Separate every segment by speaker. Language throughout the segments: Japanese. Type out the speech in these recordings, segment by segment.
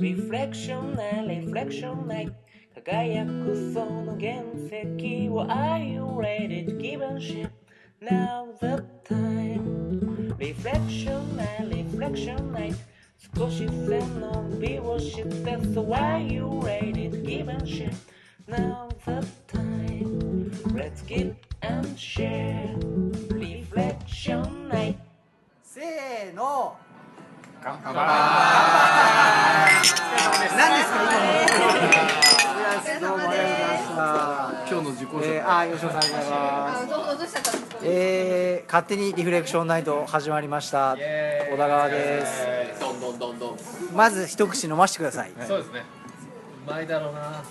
Speaker 1: リフレクションないリフレクションない輝くその原石を Are you ready to give a shit? Now the time リフレクションないリフレクションない少し背伸びをして So are you ready to give a shit? Now
Speaker 2: せーの
Speaker 3: 乾杯
Speaker 2: 何ですか今の。どうもありがとうございました
Speaker 3: 今日の自己紹介、
Speaker 2: えー、あー吉野さんありがとうございます。えー、勝手にリフレクションナイト始まりました。小田川です。
Speaker 3: どんどんどんどん。
Speaker 2: まず一口飲ませてください。
Speaker 3: そうですね。うまいだろうな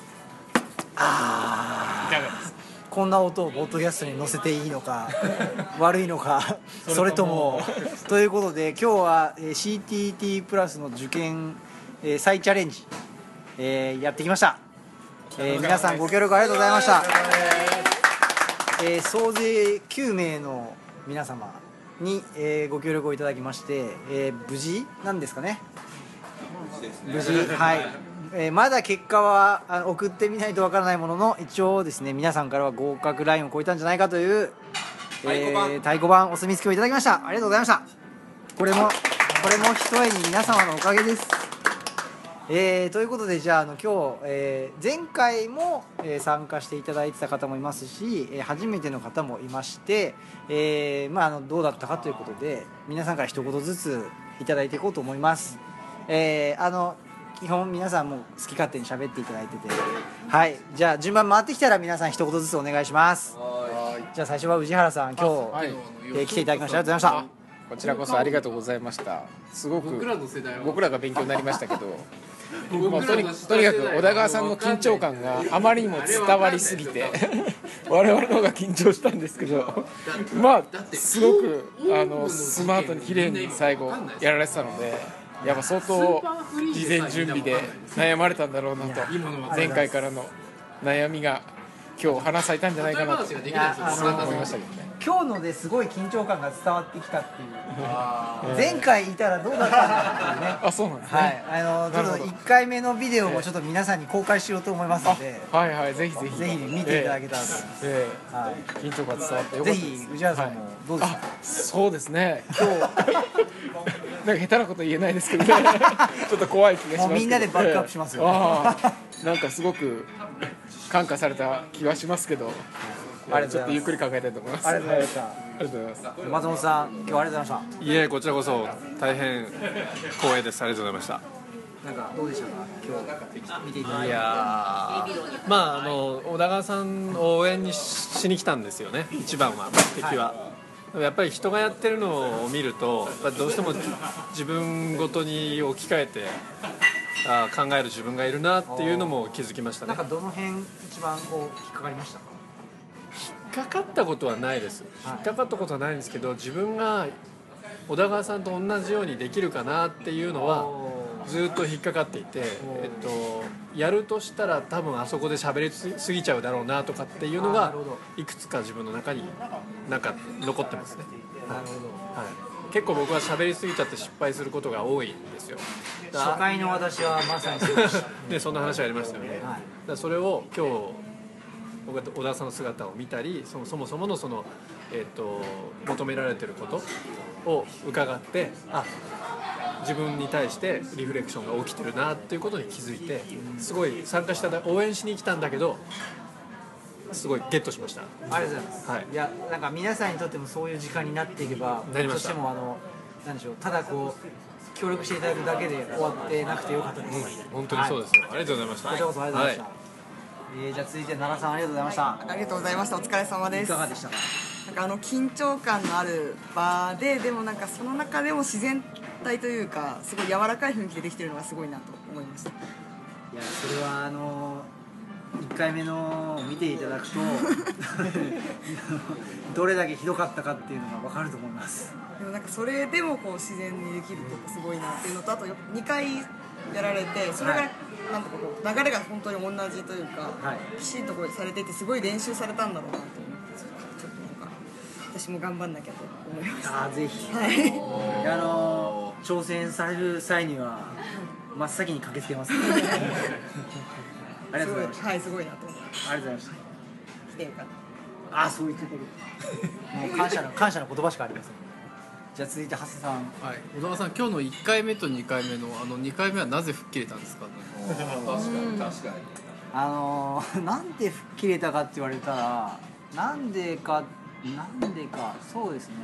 Speaker 2: あ
Speaker 3: いかがです
Speaker 2: こんな音をポッドキャストに載せていいのか 悪いのか それとも。ということで今日はえー CTT プラスの受験えー再チャレンジえーやってきました。えー皆さんご協力ありがとうございました。えー総勢9名の皆様に、えーご協力をいただきまして、えー無事なんですかね。無事？はい、えーまだ結果はあの送ってみないとわからないものの一応ですね皆さんからは合格ラインを超えたんじゃないかという、えー太鼓判。お墨付きをいただきました。ありがとうございました。これもこれもひとえに皆様のおかげです。えーということでじゃああの今日、えー前回も、えー参加していただいてた方もいますし、えー初めての方もいまして、えーまあ、あのどうだったかということで皆さんから一言ずついただいていこうと思います、えーあの基本皆さんも好き勝手に喋っていただいてて。はい。じゃあ順番回ってきたら皆さん一言ずつお願いします。じゃあ最初は宇治原さん今日、
Speaker 4: はい。
Speaker 2: えー来ていただきましてありがとうございました。
Speaker 4: こちらこそありがとうございました。すごく
Speaker 3: 僕らの世代は。
Speaker 4: 僕らが勉強になりましたけどもう
Speaker 3: 僕
Speaker 4: とにとにかく小田川さんの緊張感があまりにも伝わりすぎて我々の方が緊張したんですけどまあすごくあのスマートに綺麗に最後やられてたのでやっぱ相当事前準備で悩まれたんだろうなと。前回からの悩みが今日花咲いたんじゃないかなと思いましたけどね。
Speaker 2: 今日のですごい緊張感が伝わってきたっていう。前回いたらどうだったんだっていうね。
Speaker 4: あそうなんですね、
Speaker 2: はい、あのちょっと
Speaker 4: なるほど
Speaker 2: 1回目のビデオもちょっと皆さんに公開しようと思いますので、
Speaker 4: はいはい。ぜひぜひ。
Speaker 2: ぜひ見ていただけたらと思います。
Speaker 4: ええ。
Speaker 2: は
Speaker 4: 緊張感伝わってよかったです。
Speaker 2: ひ宇治原さんもどうですか？
Speaker 4: あそうですね。今日 なんか下手なこと言えないですけどね。ちょっと怖い気がしますけど。
Speaker 2: もうみんなでバックアップしますよ。
Speaker 4: ええ。ああ。なんかすごく感化された気はしますけど。
Speaker 2: ありがとうございます。
Speaker 4: ちょっとゆっくり考えたいと思います。
Speaker 2: ありがとうございました。
Speaker 4: ありがとうございます。
Speaker 2: 松本さん、今日はありがとうございまし
Speaker 5: いえこちらこそ大変光栄です。ありがとうございました。
Speaker 2: た。なんかどうでしたか、今日見ていただいて。
Speaker 5: いやーまああの小田川さんを応援にししに来たんですよね。一番は目的は、でもやっぱり人がやってるのを見るとどうしても自分ごとに置き換えてあー考える自分がいるなっていうのも気づきましたね。
Speaker 2: なんかどの辺一番こう引っかかりましたか？
Speaker 5: 引っかかったことはないです。引っかかったことはないんですけど自分が小田川さんと同じようにできるかなっていうのはずっと引っかかっていて、えっと、やるとしたら多分あそこで喋りすぎちゃうだろうなとかっていうのがいくつか自分の中になんか残ってますね、
Speaker 2: なるほど。
Speaker 5: はい、結構僕は喋りすぎちゃって失敗することが多いんですよ。
Speaker 2: 初回の私はまさにそうでした。
Speaker 5: で そんな話ありましたよね、
Speaker 2: はい。
Speaker 5: だそれを今日僕は小田さんの姿を見たりそのそもそものその、えっと求められてることを伺ってあ自分に対してリフレクションが起きてるなっていうことに気づいてすごい参加しただ応援しに来たんだけどすごいゲットしました
Speaker 2: ありがとうございます。
Speaker 5: はい
Speaker 2: いや、なんか皆さんにとってもそういう時間になっていけば、
Speaker 5: なりました
Speaker 2: としてもあの、なんでしょう、ただこう。協力していただくだけで終わってなくてよかったです。
Speaker 5: 本当にそうですよ、ありがとうございました
Speaker 2: こちらこそありがとうございました。
Speaker 5: は
Speaker 2: えーじゃあ続いて奈良さんありがとうございました。
Speaker 6: ありがとうございましたお疲れ様で
Speaker 2: い
Speaker 6: す
Speaker 2: かがでしたか？
Speaker 6: なんかあの緊張感のある場ででもなんかその中でも自然体というかすごい柔らかい雰囲気でできてるのがすごいなと思いました。
Speaker 2: いやそれはあの1回目のを見ていただくと どれだけひどかったかっていうのが分かると思います。
Speaker 6: でもなんかそれでもこう自然にできるってすごいなっていうのとあと2回やられてそれがなんとかこう流れが本当に同じというか、
Speaker 2: はい。
Speaker 6: きちんとこうされていてすごい練習されたんだろうなと思ってちょっとなんか私も頑張んなきゃと思いました。
Speaker 2: あーぜひ。
Speaker 6: はい。
Speaker 2: あのー挑戦される際には真っ先に駆けつけます。ありがとうございました
Speaker 6: はいすごいなと思って
Speaker 2: ありがとうございました
Speaker 6: 来てよかった。
Speaker 2: ああそう言ってくれるもう感謝の感謝の言葉しかありません。じゃあ続いて長谷さん。
Speaker 3: はい、小沢さん今日の1回目と2回目のあの2回目はなぜ吹っ切れたんですか？
Speaker 4: 確かに確かに。
Speaker 2: あのー なんで吹っ切れたかって言われたらなんでかなんでかそうですね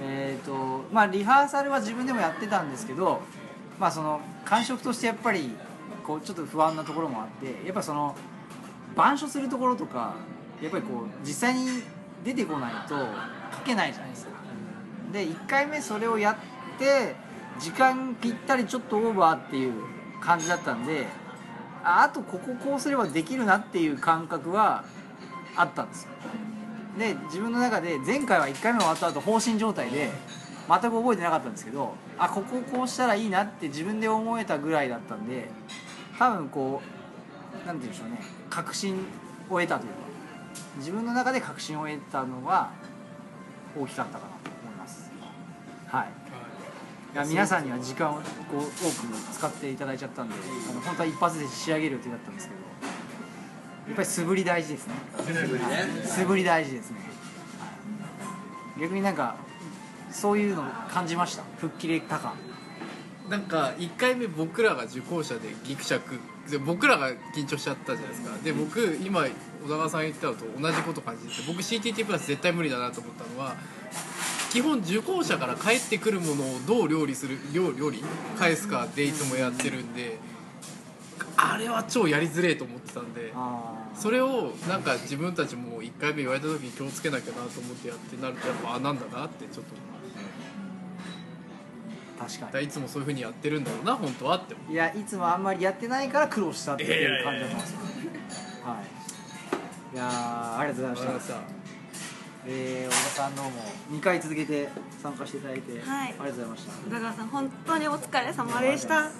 Speaker 2: えっ、とまあリハーサルは自分でもやってたんですけどまあその感触としてやっぱりこうちょっと不安なところもあってやっぱその板書するところとかやっぱりこう実際に出てこないと書けないじゃないですか。で1回目それをやって時間ぴったりちょっとオーバーっていう感じだったんでああとこここうすればできるなっていう感覚はあったんですよ。で自分の中で前回は1回目終わった後放心状態で全く覚えてなかったんですけどあこここうしたらいいなって自分で思えたぐらいだったんで多分こうなんて言うんでしょうね。確信を得たというか自分の中で確信を得たのは大きかったかなと思います。はい。いや皆さんには時間をこう多く使っていただいちゃったんであの本当は一発で仕上げる予定だったんですけどやっぱり素振り大事ですね。はい素振り大事ですね。はい逆になんかそういうの感じました？吹っ切れた感
Speaker 3: なんか1回目僕らが受講者でギクシャクで僕らが緊張しちゃったじゃないですか。で僕今小沢さん言ったのと同じこと感じてて僕 CTT プラス絶対無理だなと思ったのは基本受講者から返ってくるものをどう料理する料料理？返すかでいつもやってるんであれは超やりづれえと思ってたんで
Speaker 2: あ
Speaker 3: それをなんか自分たちも1回目言われた時に気をつけなきゃなと思ってやってなるとやっぱあなんだなってちょっと
Speaker 2: 確か
Speaker 3: だからいつもそういうふうにやってるんだろうな本当はって。
Speaker 2: いやいつもあんまりや。ってないから苦労したっていう感じだったんですよはいいやーありがとうございました。えー、小田さんどうも2回続けて参加していただいて、
Speaker 7: はい。
Speaker 2: ありがとうございました。
Speaker 7: 宇田川さん本当にお疲れ様でした。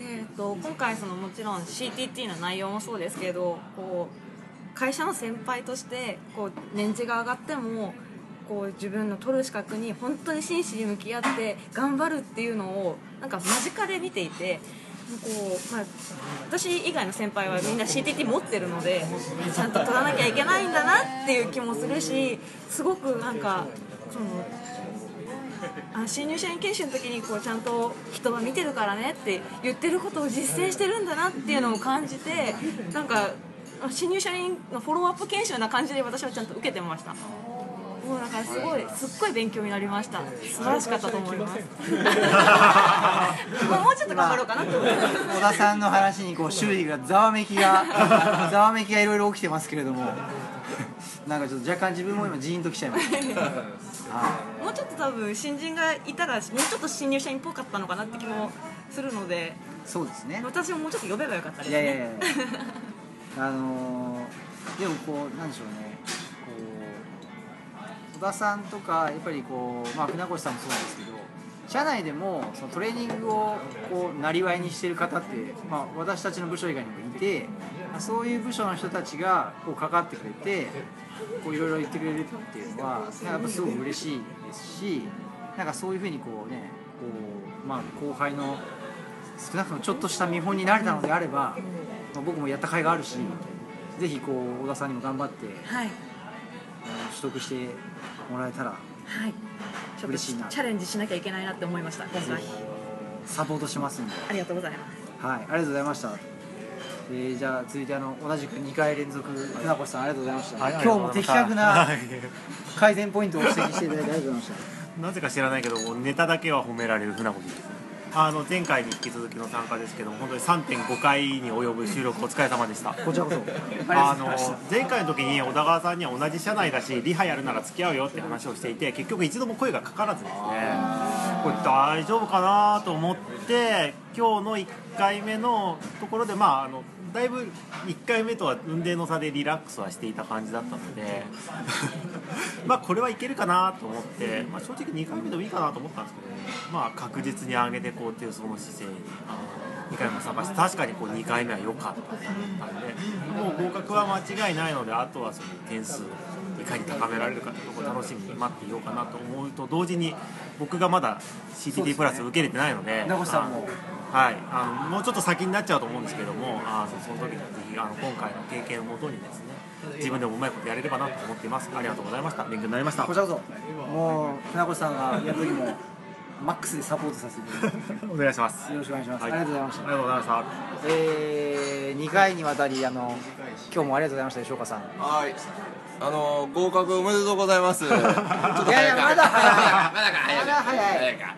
Speaker 7: えー、と今回そのもちろん CTT の内容もそうですけどこう会社の先輩としてこう年次が上がってもこう自分の取る資格に本当に真摯に向き合って頑張るっていうのをなんか間近で見ていて。こうまあ、私以外の先輩はみんな CTT 持ってるのでちゃんと取らなきゃいけないんだなっていう気もするしすごくなんかそのあ新入社員研修の時にこうちゃんと人は見てるからねって言ってることを実践してるんだなっていうのを感じてなんか新入社員のフォローアップ研修な感じで私はちゃんと受けてました。もうだからすごいすっごい勉強になりました。素晴らしかったと思います。もうちょっと頑張ろうかなと思って
Speaker 2: 小田さんの話にこう周囲がざわめきがざわめきがいろいろ起きてますけれどもなんかちょっと若干自分も今ジーンときちゃいました。は
Speaker 7: もうちょっと多分新人がいたらもうちょっと新入社員っぽかったのかなって気もするので。
Speaker 2: いそうですね。
Speaker 7: 私ももうちょっと呼べばよかったです
Speaker 2: いやいやい
Speaker 7: ね
Speaker 2: や。あのーでもこうなんでしょうね。こう小田さんとかやっぱりこうまあ船越さんもそうなんですけど社内でもそのトレーニングをこうなりわいにしてる方って、まあ、私たちの部署以外にもいてまあそういう部署の人たちがこうかかってくれてこういろいろ言ってくれるっていうのはなんかやっぱすごく嬉しいですしなんかそういうふうにこうねこう、まあ、後輩の少なくともちょっとした見本になれたのであれば、まあ、僕もやった甲斐があるしぜひこう小田さんにも頑張って
Speaker 7: はい。
Speaker 2: 取得してもらえたら
Speaker 7: はいちょっと
Speaker 2: 嬉しいな
Speaker 7: チャレンジしなきゃいけないなって思いました。今回
Speaker 2: サポートしますんで、
Speaker 7: ありがとうございます。
Speaker 2: はい、ありがとうございました。えー、じゃあ続いてあの同じく2回連続船越さんありがとうございました、
Speaker 8: はい
Speaker 2: 今日も的確な
Speaker 8: はい。
Speaker 2: 改善ポイントを指摘していただいてありがとうございました。
Speaker 8: なぜか知らないけどネタだけは褒められる船越ですあの前回に引き続きの参加ですけども本当に3.5回に及ぶ収録お疲れ様でした。
Speaker 2: こちらこそ。あ
Speaker 8: の前回の時に小田川さんには同じ社内だしリハやるなら付き合うよって話をしていて結局一度も声がかからずですね。これ大丈夫かなと思って今日の1回目のところでまああのだいぶ1回目とは運転の差でリラックスはしていた感じだったので まあこれはいけるかなと思って、まあ、正直2回目でもいいかなと思ったんですけど、ね、まあ確実に上げていこうっていうその姿勢にあの2回目も参加して確かにこう2回目は良かったんでもう合格は間違いないのであとはその点数いかに高められるかというところを楽しみに待っていようかなと思うと同時に僕がまだ CTT プラス受け入れてないので
Speaker 2: 名越さんも。
Speaker 8: はい、あのもうちょっと先になっちゃうと思うんですけどもあのその時にはぜひあの今回の経験をもとにですね自分でもうまいことやれればなと思っています。ありがとうございました。勉強になりました。
Speaker 2: こちらこそ。もう船越さんがやる時もマックスでサポートさせていただきま
Speaker 8: お願いします。
Speaker 2: すよろしくお願いします、
Speaker 8: はい。
Speaker 2: ありがとうございました。
Speaker 8: ありがとうございました。
Speaker 2: えー、2回にわたりあの今日もありがとうございました吉岡さん。
Speaker 9: はい。あの合格おめでとうございます。
Speaker 2: いやいやまだ早い。
Speaker 9: まだか早い。
Speaker 2: まだ早い
Speaker 9: か。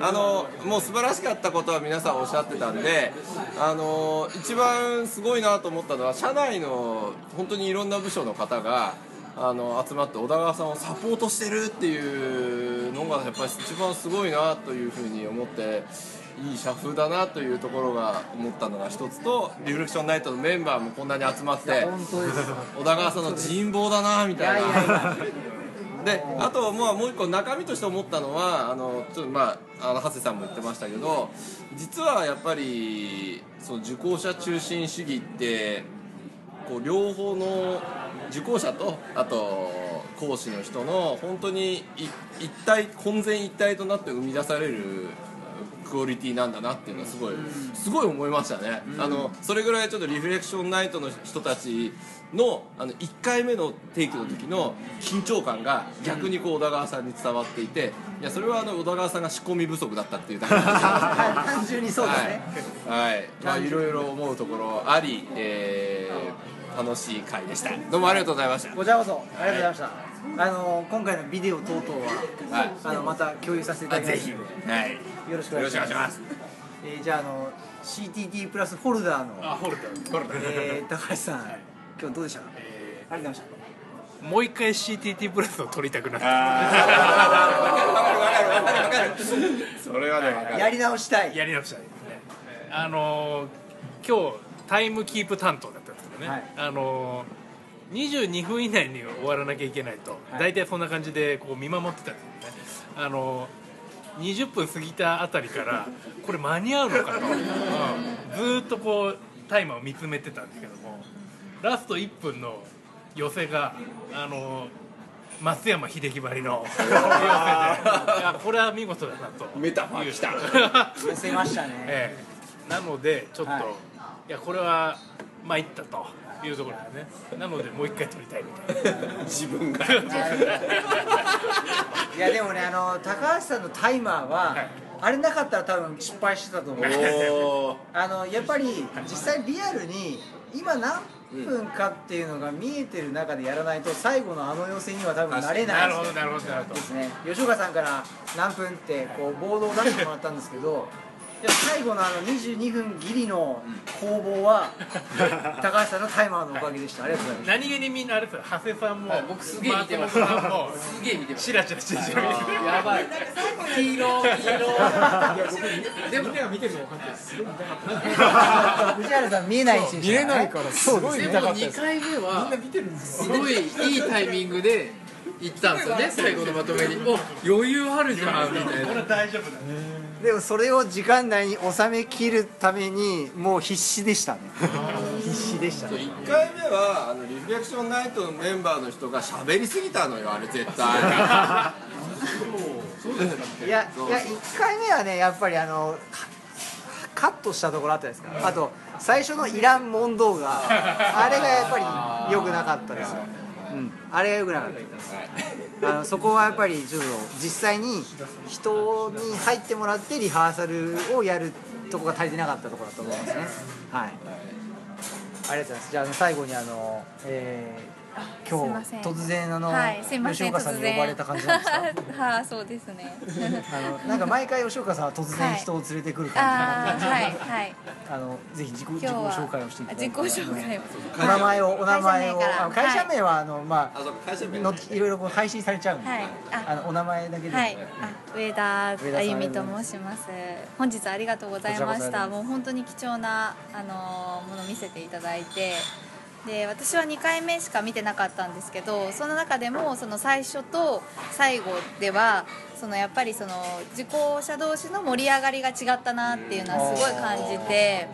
Speaker 9: あのもう素晴らしかったことは皆さんおっしゃってたんで、あの一番すごいなと思ったのは社内の本当にいろんな部署の方が。あの集まって小田川さんをサポートしてるっていうのがやっぱり一番すごいなというふうに思っていい社風だなというところが思ったのが一つとリフレクションナイトのメンバーもこんなに集まって小田川さんの人望だなみたいなであとまあもう一個中身として思ったのはあのちょっとまああの長谷さんも言ってましたけど実はやっぱりその受講者中心主義ってこう両方の受講者とあと講師の人の本当に一体混然一体となって生み出されるクオリティなんだなっていうのはすごいすごい思いましたね、あのそれぐらいちょっとリフレクションナイトの人たちのあの1回目の提起の時の緊張感が逆にこう小田川さんに伝わっていていやそれはあの小田川さんが仕込み不足だったっていう
Speaker 2: 単純にそうですね、
Speaker 9: はい、はい、まあいろいろ思うところあり、えー楽しい回でした。どうもありがとうございました。
Speaker 2: こちらこそありがとうございました、あの今回のビデオ等々は、
Speaker 9: はい。
Speaker 2: あのまた共有させていただきますので
Speaker 9: はい。
Speaker 2: よろしくお願いします。えーじゃああの CTT プラスホルダーの
Speaker 3: あホルダー。ホルダー。
Speaker 2: えー高橋さん、今日どうでした？か、ありがとうございました。
Speaker 3: もう一回 CTT プラスを取りたくなった
Speaker 9: それはね分かる。
Speaker 2: やり直したい。
Speaker 3: やり直したい。ねあのー今日タイムキープ担当だったんですけどね、
Speaker 2: はい。
Speaker 3: あのー22分以内に終わらなきゃいけないと、
Speaker 2: はい。
Speaker 3: 大体そんな感じでこう見守ってたんですよね。あのー20分過ぎたあたりからこれ間に合うのかと、うん。ずーっとこうタイマーを見つめてたんですけどもラスト1分の寄せがあのー松山英樹ばりの寄せで いやこれは見事だなと。
Speaker 9: メタファー来た
Speaker 2: 寄せましたね、
Speaker 3: ええ、なのでちょっと、
Speaker 2: はい。
Speaker 3: い、やこれは参ったというところですね。なのでもう一回撮りたいみたいな。
Speaker 9: 自分が。
Speaker 2: いやでもねあの高橋さんのタイマーは、
Speaker 3: はい。
Speaker 2: あれなかったら多分失敗してたと思う。
Speaker 9: お
Speaker 2: あのやっぱり実際リアルに今何分かっていうのが見えてる中でやらないと最後のあの寄せには多分なれな
Speaker 3: ないなるほどなるほど。
Speaker 2: ですね。吉岡さんから何分ってこうボードを出してもらったんですけどでも最後のあの22分ギリの攻防は高橋さんのタイマーのおかげでした。ありがとうございます。
Speaker 3: 何気にみんなあれですよ。長谷さんも
Speaker 5: 僕すげえ見てます。すげえ見てます。
Speaker 3: チラチラチラチラ見てる
Speaker 5: やばい。黄色黄色。でも
Speaker 2: 藤原さん見えないした
Speaker 3: 見えないからすごい
Speaker 5: でも
Speaker 3: 見たかったで
Speaker 5: 2
Speaker 3: す
Speaker 5: 回目はすごいいいタイミングで行ったんですよね最後のまとめに。お余裕あるじゃんみたいな。
Speaker 2: でもそれを時間内に収めきるためにもう必死でしたね。必死でしたね。
Speaker 9: 1回目はあのリフレクションナイトのメンバーの人が喋りすぎたのよあれ絶対。
Speaker 2: いやいや1回目はねやっぱりあのカカットしたところあったですか。あと最初のイラン問答があれがやっぱり良くなかったですよ、うん、あれが良くなかった。ですあのそこはやっぱりちょっと実際に人に入ってもらってリハーサルをやるとこが足りてなかったところだと思いますね。はい。ありがとうございます。じゃあ最後にあの、えー今日突然あの、
Speaker 10: はい、
Speaker 2: 吉岡さんに呼ばれた感じなんですか？
Speaker 10: はあ、そうですね。
Speaker 2: あのなんか毎回吉岡さんは突然人を連れてくる感
Speaker 10: ああ、
Speaker 2: じな
Speaker 10: はい、
Speaker 2: ので、
Speaker 10: はい。
Speaker 2: あのぜひ自己
Speaker 10: 今
Speaker 2: 自己紹介をしていただいて、
Speaker 10: 自己紹介を。
Speaker 2: お名前をお名前を
Speaker 10: 会社名
Speaker 2: はあのま
Speaker 9: あ
Speaker 2: のいろいろこう配信されちゃうんで、
Speaker 10: はい。あ。
Speaker 2: あのお名前だけで、
Speaker 10: はい、あ、上田あゆみと申します。本日ありがとうございました。もう本当に貴重なあのもの見せていただいて。で私は2回目しか見てなかったんですけどその中でもその最初と最後ではそそのやっぱりその受講者同士の盛り上がりが違ったなっていうのはすごい感じて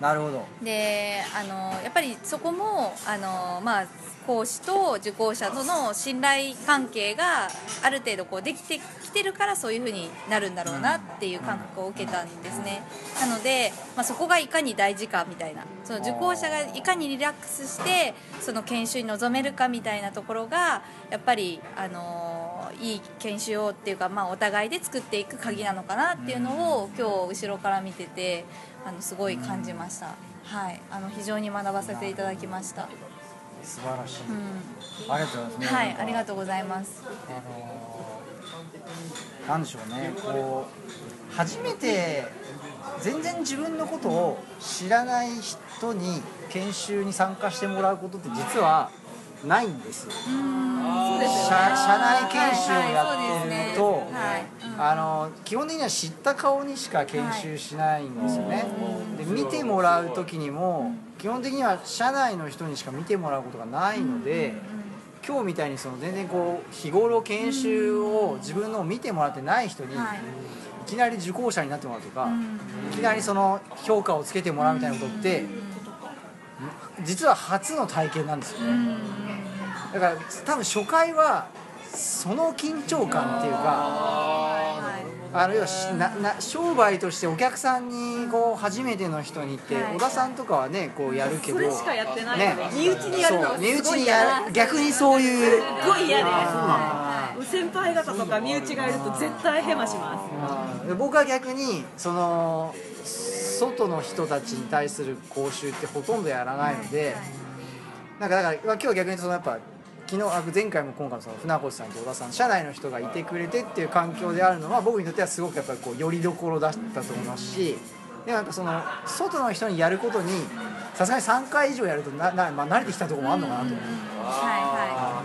Speaker 2: なるほど
Speaker 10: であのやっぱりそこもあの、まあ、講師と受講者との信頼関係がある程度こうできてきてるからそういうふうになるんだろうなっていう感覚を受けたんですね。なので、まあ、そこがいかに大事かみたいなその受講者がいかにリラックスしてその研修に臨めるかみたいなところがやっぱりあのいい研修をっていうか、まあ、お互いで作っていく鍵なのかなっていうのを今日後ろから見ててあのすごい感じました、はい、あの非常に学ばせていただきました、
Speaker 2: 素晴らしい、
Speaker 10: うん、
Speaker 2: ありがとうございます、
Speaker 10: はい。ありがとうございます。
Speaker 2: あのーなんでしょうね。こう初めて全然自分のことを知らない人に研修に参加してもらうことって実はないんですよ。社社内研修をやってると、
Speaker 10: はい
Speaker 2: あの基本的には知った顔にしか研修しないんですよね、で見てもらう時にも基本的には社内の人にしか見てもらうことがないので、今日みたいにその全然こう日頃研修を自分のを見てもらってない人に、
Speaker 10: はい。
Speaker 2: いきなり受講者になってもらうとか、いきなりその評価をつけてもらうみたいなことって、実は初の体験なんですよね、だから多分初回はその緊張感っていうかあの要はしなな商売としてお客さんにこう初めての人にって、
Speaker 10: はい。
Speaker 2: 小田さんとかはねこうやるけど
Speaker 7: それしかやってない
Speaker 2: ね。
Speaker 7: 身内にやるの
Speaker 2: 身内にやる逆にそういう。
Speaker 7: すごい嫌で
Speaker 2: あ
Speaker 7: 先輩方とか身内がいると絶対ヘマします。
Speaker 2: 僕は逆にその外の人たちに対する講習ってほとんどやらないのでなんかだからまあ今日は逆にそのやっぱ昨日あ前回も今回もその船越さんと小田さん社内の人がいてくれてっていう環境であるのは僕にとってはすごくやっぱりこうよりどころだったと思いますしでもなんかその外の人にやることにさすがに3回以上やるとなな、まあ、慣れてきたところもあるのかなと。思う。
Speaker 10: は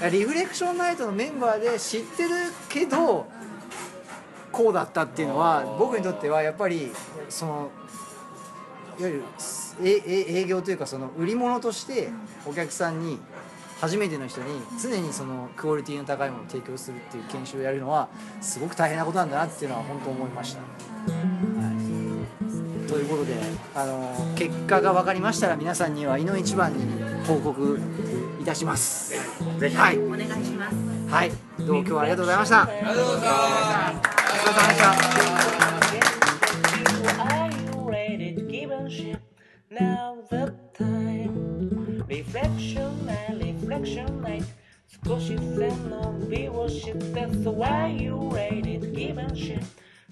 Speaker 10: いは
Speaker 2: リフレクションナイトのメンバーで知ってるけどこうだったっていうのは僕にとってはやっぱりそのいわゆるええ営業というかその売り物としてお客さんに初めての人に常にそのクオリティの高いものを提供するっていう研修をやるのはすごく大変なことなんだなっていうのは本当思いました。はい、ということであの結果が分かりましたら皆さんにはいの一番に報告いたします。ぜひ、はい、
Speaker 7: お願いします
Speaker 2: はい、どうも今日はありがとうございました。ありがとうございました。お疲れ様でした。
Speaker 1: 少し背伸びをして So are you ready to give a shit?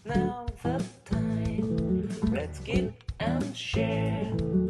Speaker 1: Now the time Let's get and share Reflection night